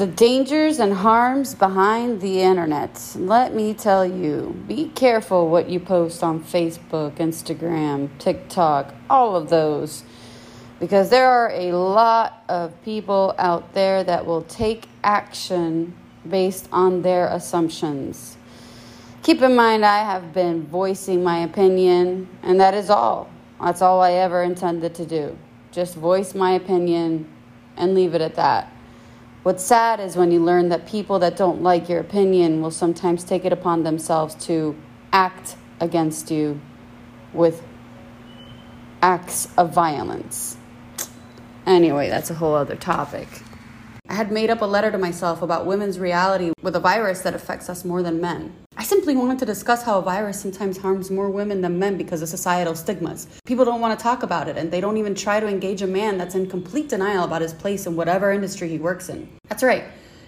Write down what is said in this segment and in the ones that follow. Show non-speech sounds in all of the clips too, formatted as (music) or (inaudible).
The dangers and harms behind the internet. Let me tell you be careful what you post on Facebook, Instagram, TikTok, all of those. Because there are a lot of people out there that will take action based on their assumptions. Keep in mind, I have been voicing my opinion, and that is all. That's all I ever intended to do. Just voice my opinion and leave it at that. What's sad is when you learn that people that don't like your opinion will sometimes take it upon themselves to act against you with acts of violence. Anyway, that's a whole other topic. I had made up a letter to myself about women's reality with a virus that affects us more than men. I simply wanted to discuss how a virus sometimes harms more women than men because of societal stigmas. People don't want to talk about it, and they don't even try to engage a man that's in complete denial about his place in whatever industry he works in. That's right.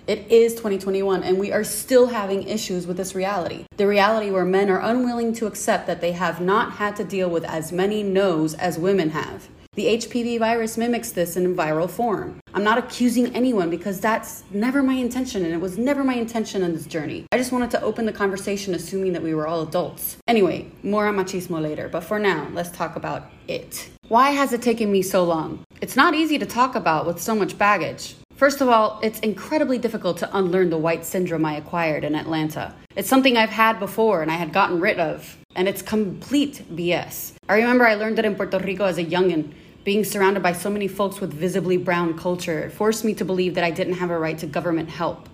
It is 2021, and we are still having issues with this reality. The reality where men are unwilling to accept that they have not had to deal with as many no's as women have. The HPV virus mimics this in viral form. I'm not accusing anyone because that's never my intention, and it was never my intention in this journey. I just wanted to open the conversation assuming that we were all adults. Anyway, more on machismo later, but for now, let's talk about it. Why has it taken me so long? It's not easy to talk about with so much baggage. First of all, it's incredibly difficult to unlearn the white syndrome I acquired in Atlanta. It's something I've had before and I had gotten rid of, and it's complete BS. I remember I learned it in Puerto Rico as a youngin'. Being surrounded by so many folks with visibly brown culture it forced me to believe that I didn't have a right to government help.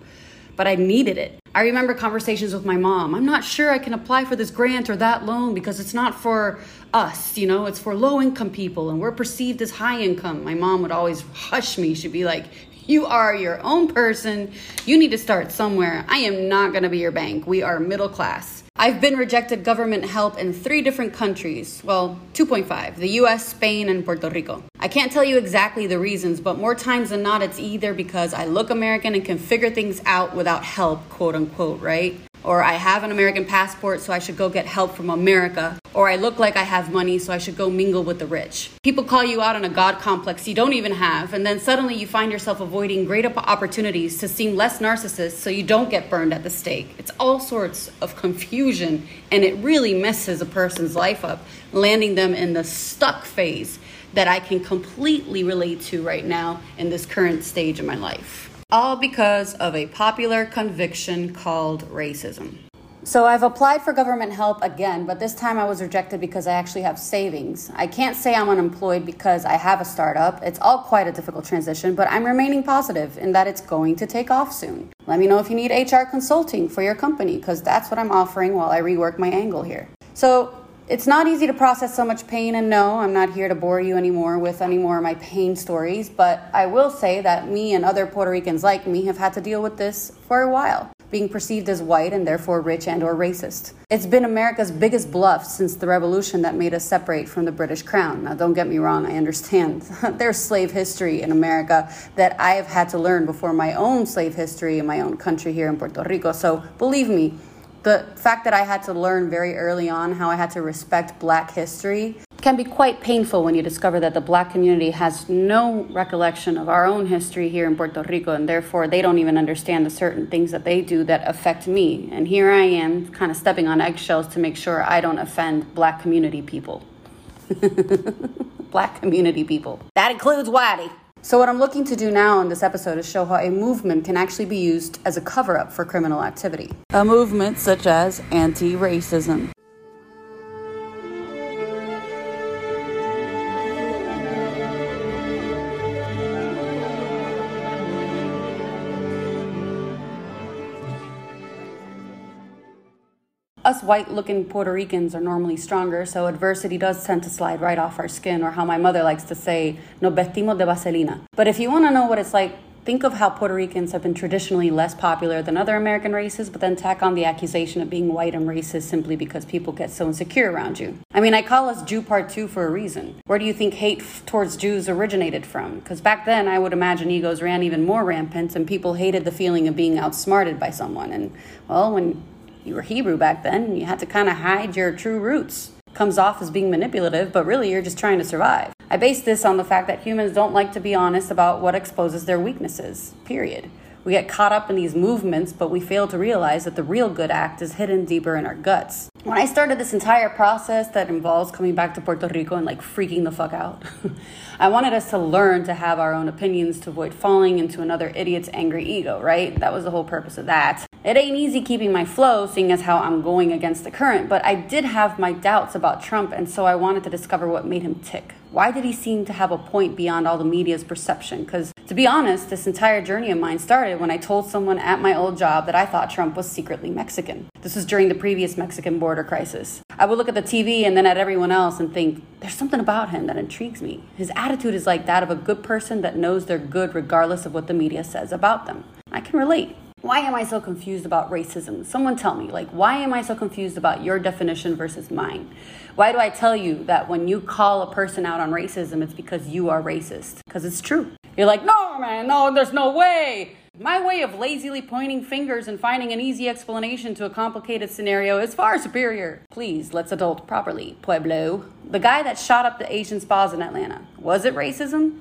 But I needed it. I remember conversations with my mom. I'm not sure I can apply for this grant or that loan because it's not for us, you know, it's for low income people and we're perceived as high income. My mom would always hush me. She'd be like, You are your own person. You need to start somewhere. I am not going to be your bank. We are middle class. I've been rejected government help in three different countries. Well, 2.5 the US, Spain, and Puerto Rico. I can't tell you exactly the reasons, but more times than not, it's either because I look American and can figure things out without help, quote unquote, right? Or I have an American passport, so I should go get help from America. Or I look like I have money, so I should go mingle with the rich. People call you out on a God complex you don't even have, and then suddenly you find yourself avoiding great opportunities to seem less narcissist so you don't get burned at the stake. It's all sorts of confusion, and it really messes a person's life up, landing them in the stuck phase that I can completely relate to right now in this current stage of my life all because of a popular conviction called racism. So I've applied for government help again, but this time I was rejected because I actually have savings. I can't say I'm unemployed because I have a startup. It's all quite a difficult transition, but I'm remaining positive in that it's going to take off soon. Let me know if you need HR consulting for your company because that's what I'm offering while I rework my angle here. So it's not easy to process so much pain, and no, I'm not here to bore you anymore with any more of my pain stories, but I will say that me and other Puerto Ricans like me have had to deal with this for a while being perceived as white and therefore rich and or racist. It's been America's biggest bluff since the revolution that made us separate from the British crown. Now don't get me wrong, I understand (laughs) there's slave history in America that I have had to learn before my own slave history in my own country here in Puerto Rico. So believe me, the fact that I had to learn very early on how I had to respect black history can be quite painful when you discover that the black community has no recollection of our own history here in Puerto Rico, and therefore they don't even understand the certain things that they do that affect me. And here I am, kind of stepping on eggshells to make sure I don't offend black community people. (laughs) black community people. That includes Whitey. So, what I'm looking to do now in this episode is show how a movement can actually be used as a cover up for criminal activity. A movement such as anti racism. Us white looking Puerto Ricans are normally stronger, so adversity does tend to slide right off our skin, or how my mother likes to say, no vestimos de vaselina. But if you want to know what it's like, think of how Puerto Ricans have been traditionally less popular than other American races, but then tack on the accusation of being white and racist simply because people get so insecure around you. I mean, I call us Jew Part 2 for a reason. Where do you think hate f- towards Jews originated from? Because back then, I would imagine egos ran even more rampant, and people hated the feeling of being outsmarted by someone. And, well, when you were Hebrew back then, you had to kind of hide your true roots. Comes off as being manipulative, but really you're just trying to survive. I base this on the fact that humans don't like to be honest about what exposes their weaknesses, period. We get caught up in these movements, but we fail to realize that the real good act is hidden deeper in our guts. When I started this entire process that involves coming back to Puerto Rico and like freaking the fuck out, (laughs) I wanted us to learn to have our own opinions to avoid falling into another idiot's angry ego, right? That was the whole purpose of that. It ain't easy keeping my flow, seeing as how I'm going against the current, but I did have my doubts about Trump, and so I wanted to discover what made him tick. Why did he seem to have a point beyond all the media's perception? Because, to be honest, this entire journey of mine started when I told someone at my old job that I thought Trump was secretly Mexican. This was during the previous Mexican border crisis. I would look at the TV and then at everyone else and think, there's something about him that intrigues me. His attitude is like that of a good person that knows they're good regardless of what the media says about them. I can relate. Why am I so confused about racism? Someone tell me, like, why am I so confused about your definition versus mine? Why do I tell you that when you call a person out on racism, it's because you are racist? Because it's true. You're like, no, man, no, there's no way. My way of lazily pointing fingers and finding an easy explanation to a complicated scenario is far superior. Please, let's adult properly, Pueblo. The guy that shot up the Asian spas in Atlanta, was it racism?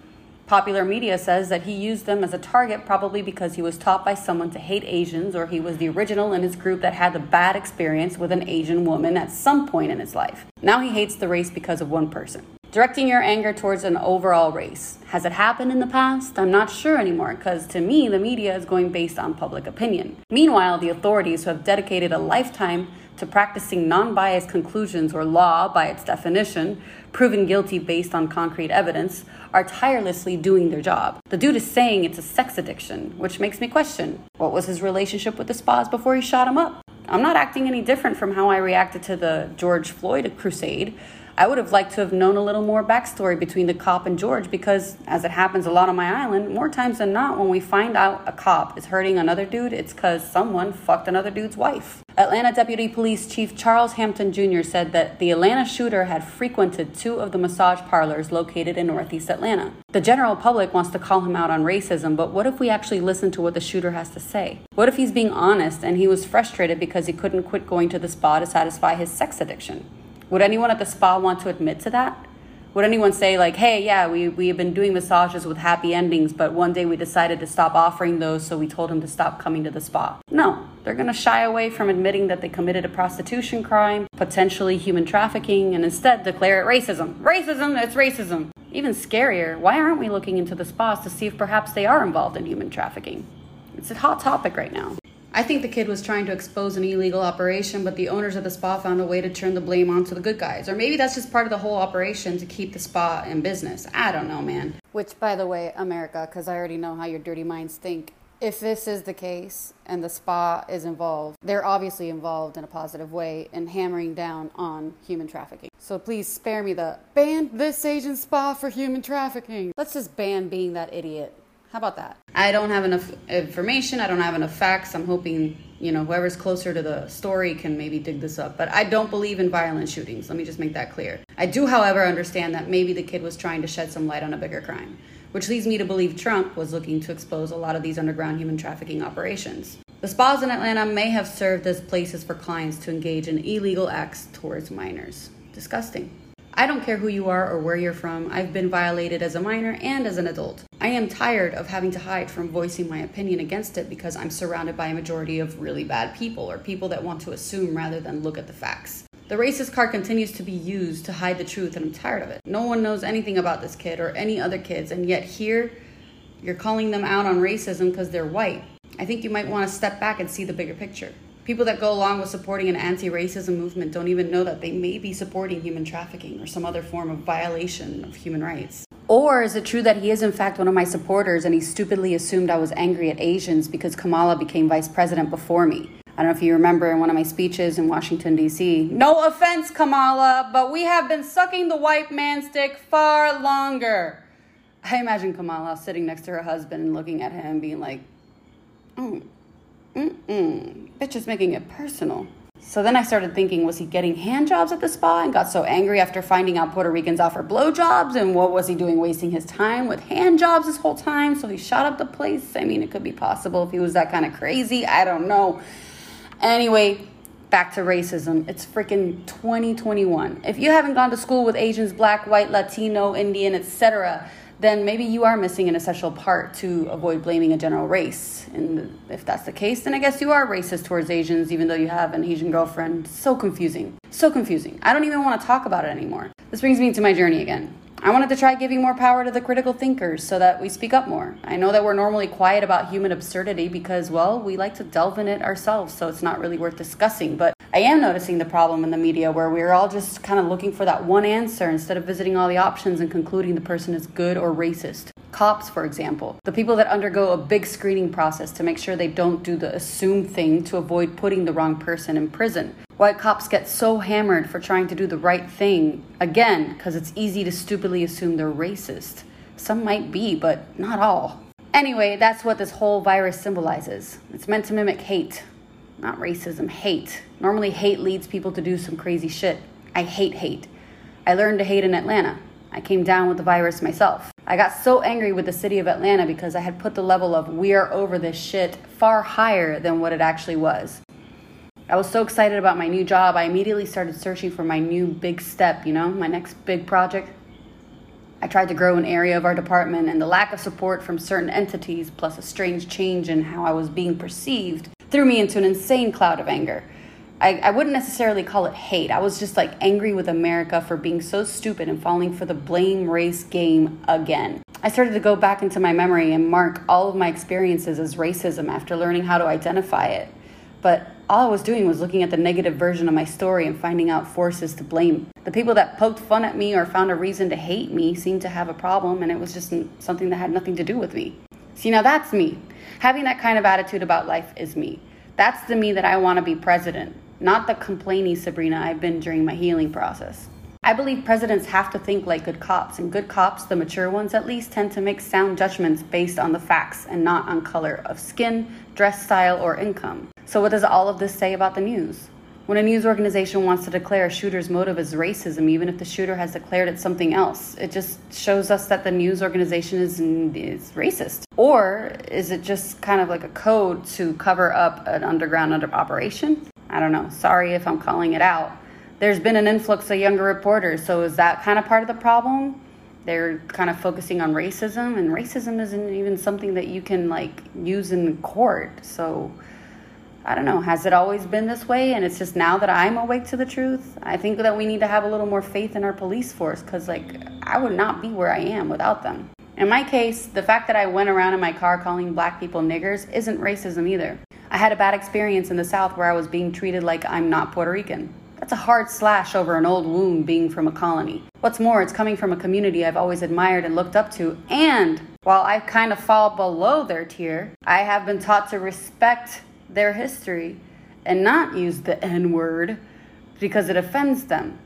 Popular media says that he used them as a target probably because he was taught by someone to hate Asians or he was the original in his group that had the bad experience with an Asian woman at some point in his life. Now he hates the race because of one person. Directing your anger towards an overall race. Has it happened in the past? I'm not sure anymore because to me, the media is going based on public opinion. Meanwhile, the authorities who have dedicated a lifetime to practicing non biased conclusions or law by its definition, proven guilty based on concrete evidence, are tirelessly doing their job. The dude is saying it's a sex addiction, which makes me question what was his relationship with the spas before he shot him up? I'm not acting any different from how I reacted to the George Floyd crusade. I would have liked to have known a little more backstory between the cop and George because, as it happens a lot on my island, more times than not, when we find out a cop is hurting another dude, it's because someone fucked another dude's wife. Atlanta Deputy Police Chief Charles Hampton Jr. said that the Atlanta shooter had frequented two of the massage parlors located in Northeast Atlanta. The general public wants to call him out on racism, but what if we actually listen to what the shooter has to say? What if he's being honest and he was frustrated because he couldn't quit going to the spa to satisfy his sex addiction? Would anyone at the spa want to admit to that? Would anyone say, like, hey, yeah, we, we have been doing massages with happy endings, but one day we decided to stop offering those, so we told him to stop coming to the spa? No. They're to shy away from admitting that they committed a prostitution crime, potentially human trafficking, and instead declare it racism. Racism, it's racism. Even scarier, why aren't we looking into the spas to see if perhaps they are involved in human trafficking? It's a hot topic right now. I think the kid was trying to expose an illegal operation, but the owners of the spa found a way to turn the blame onto the good guys. Or maybe that's just part of the whole operation to keep the spa in business. I don't know, man. Which, by the way, America, because I already know how your dirty minds think. If this is the case and the spa is involved, they're obviously involved in a positive way in hammering down on human trafficking. So please spare me the ban this Asian spa for human trafficking. Let's just ban being that idiot. How about that? I don't have enough information. I don't have enough facts. I'm hoping, you know, whoever's closer to the story can maybe dig this up. But I don't believe in violent shootings. Let me just make that clear. I do, however, understand that maybe the kid was trying to shed some light on a bigger crime, which leads me to believe Trump was looking to expose a lot of these underground human trafficking operations. The spas in Atlanta may have served as places for clients to engage in illegal acts towards minors. Disgusting. I don't care who you are or where you're from, I've been violated as a minor and as an adult. I am tired of having to hide from voicing my opinion against it because I'm surrounded by a majority of really bad people or people that want to assume rather than look at the facts. The racist card continues to be used to hide the truth, and I'm tired of it. No one knows anything about this kid or any other kids, and yet here you're calling them out on racism because they're white. I think you might want to step back and see the bigger picture. People that go along with supporting an anti racism movement don't even know that they may be supporting human trafficking or some other form of violation of human rights. Or is it true that he is, in fact, one of my supporters and he stupidly assumed I was angry at Asians because Kamala became vice president before me? I don't know if you remember in one of my speeches in Washington, D.C. No offense, Kamala, but we have been sucking the white man's dick far longer. I imagine Kamala sitting next to her husband and looking at him, being like, mm, Mm-mm. Bitch is making it personal. So then I started thinking, was he getting hand jobs at the spa and got so angry after finding out Puerto Ricans offer blowjobs? And what was he doing, wasting his time with hand jobs this whole time? So he shot up the place. I mean, it could be possible if he was that kind of crazy. I don't know. Anyway, back to racism. It's freaking 2021. If you haven't gone to school with Asians, black, white, Latino, Indian, etc., then maybe you are missing an essential part to avoid blaming a general race. And if that's the case, then I guess you are racist towards Asians, even though you have an Asian girlfriend. So confusing. So confusing. I don't even want to talk about it anymore. This brings me to my journey again. I wanted to try giving more power to the critical thinkers so that we speak up more. I know that we're normally quiet about human absurdity because, well, we like to delve in it ourselves, so it's not really worth discussing. But I am noticing the problem in the media where we're all just kind of looking for that one answer instead of visiting all the options and concluding the person is good or racist. Cops, for example, the people that undergo a big screening process to make sure they don't do the assume thing to avoid putting the wrong person in prison. Why cops get so hammered for trying to do the right thing. Again, because it's easy to stupidly assume they're racist. Some might be, but not all. Anyway, that's what this whole virus symbolizes. It's meant to mimic hate, not racism, hate. Normally, hate leads people to do some crazy shit. I hate hate. I learned to hate in Atlanta. I came down with the virus myself. I got so angry with the city of Atlanta because I had put the level of we are over this shit far higher than what it actually was. I was so excited about my new job, I immediately started searching for my new big step, you know, my next big project. I tried to grow an area of our department, and the lack of support from certain entities, plus a strange change in how I was being perceived, threw me into an insane cloud of anger. I, I wouldn't necessarily call it hate. I was just like angry with America for being so stupid and falling for the blame race game again. I started to go back into my memory and mark all of my experiences as racism after learning how to identify it. But all I was doing was looking at the negative version of my story and finding out forces to blame. The people that poked fun at me or found a reason to hate me seemed to have a problem, and it was just something that had nothing to do with me. See, now that's me. Having that kind of attitude about life is me. That's the me that I want to be president, not the complaining Sabrina I've been during my healing process. I believe presidents have to think like good cops, and good cops, the mature ones at least, tend to make sound judgments based on the facts and not on color of skin, dress style, or income. So, what does all of this say about the news? When a news organization wants to declare a shooter's motive as racism, even if the shooter has declared it something else, it just shows us that the news organization is, is racist. Or is it just kind of like a code to cover up an underground under operation? I don't know. Sorry if I'm calling it out. There's been an influx of younger reporters, so is that kind of part of the problem? They're kind of focusing on racism, and racism isn't even something that you can like use in court. So I don't know, has it always been this way? And it's just now that I'm awake to the truth. I think that we need to have a little more faith in our police force because, like, I would not be where I am without them. In my case, the fact that I went around in my car calling black people niggers isn't racism either. I had a bad experience in the South where I was being treated like I'm not Puerto Rican. That's a hard slash over an old wound being from a colony. What's more, it's coming from a community I've always admired and looked up to, and while I kind of fall below their tier, I have been taught to respect their history and not use the N word because it offends them.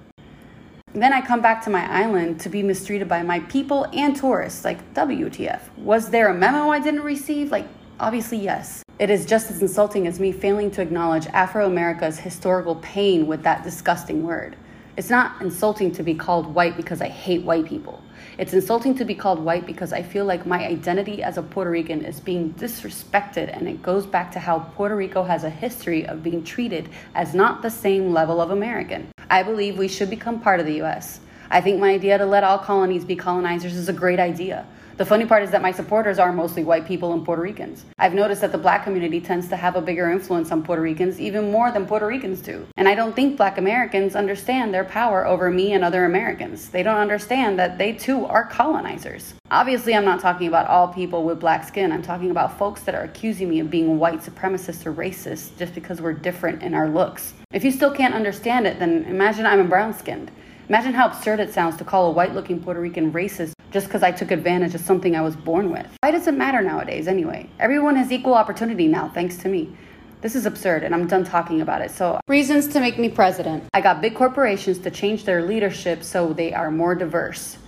then I come back to my island to be mistreated by my people and tourists. Like, WTF? Was there a memo I didn't receive? Like, obviously, yes. It is just as insulting as me failing to acknowledge Afro America's historical pain with that disgusting word. It's not insulting to be called white because I hate white people. It's insulting to be called white because I feel like my identity as a Puerto Rican is being disrespected, and it goes back to how Puerto Rico has a history of being treated as not the same level of American. I believe we should become part of the US. I think my idea to let all colonies be colonizers is a great idea. The funny part is that my supporters are mostly white people and Puerto Ricans. I've noticed that the black community tends to have a bigger influence on Puerto Ricans, even more than Puerto Ricans do. And I don't think black Americans understand their power over me and other Americans. They don't understand that they too are colonizers. Obviously, I'm not talking about all people with black skin. I'm talking about folks that are accusing me of being white supremacist or racist just because we're different in our looks. If you still can't understand it, then imagine I'm a brown skinned. Imagine how absurd it sounds to call a white looking Puerto Rican racist just because I took advantage of something I was born with. Why does it matter nowadays anyway? Everyone has equal opportunity now, thanks to me. This is absurd, and I'm done talking about it. So, reasons to make me president. I got big corporations to change their leadership so they are more diverse.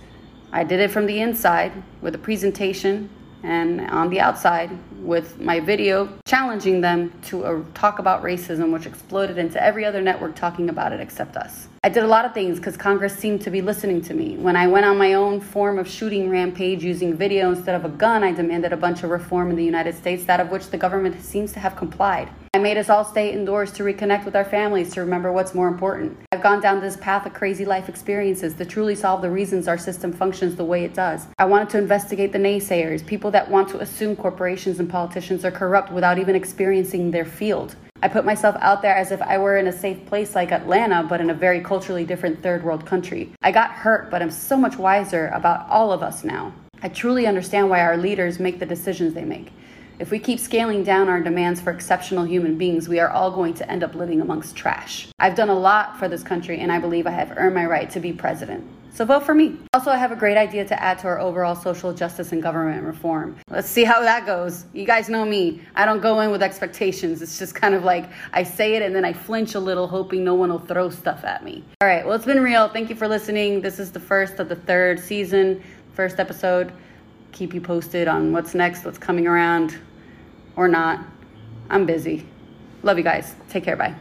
I did it from the inside with a presentation, and on the outside with my video challenging them to uh, talk about racism, which exploded into every other network talking about it except us. I did a lot of things because Congress seemed to be listening to me. When I went on my own form of shooting rampage using video instead of a gun, I demanded a bunch of reform in the United States, that of which the government seems to have complied. I made us all stay indoors to reconnect with our families, to remember what's more important. I've gone down this path of crazy life experiences to truly solve the reasons our system functions the way it does. I wanted to investigate the naysayers, people that want to assume corporations and politicians are corrupt without even experiencing their field. I put myself out there as if I were in a safe place like Atlanta, but in a very culturally different third world country. I got hurt, but I'm so much wiser about all of us now. I truly understand why our leaders make the decisions they make. If we keep scaling down our demands for exceptional human beings, we are all going to end up living amongst trash. I've done a lot for this country, and I believe I have earned my right to be president. So vote for me. Also, I have a great idea to add to our overall social justice and government reform. Let's see how that goes. You guys know me. I don't go in with expectations. It's just kind of like I say it and then I flinch a little, hoping no one will throw stuff at me. All right, well, it's been real. Thank you for listening. This is the first of the third season, first episode. Keep you posted on what's next, what's coming around, or not. I'm busy. Love you guys. Take care. Bye.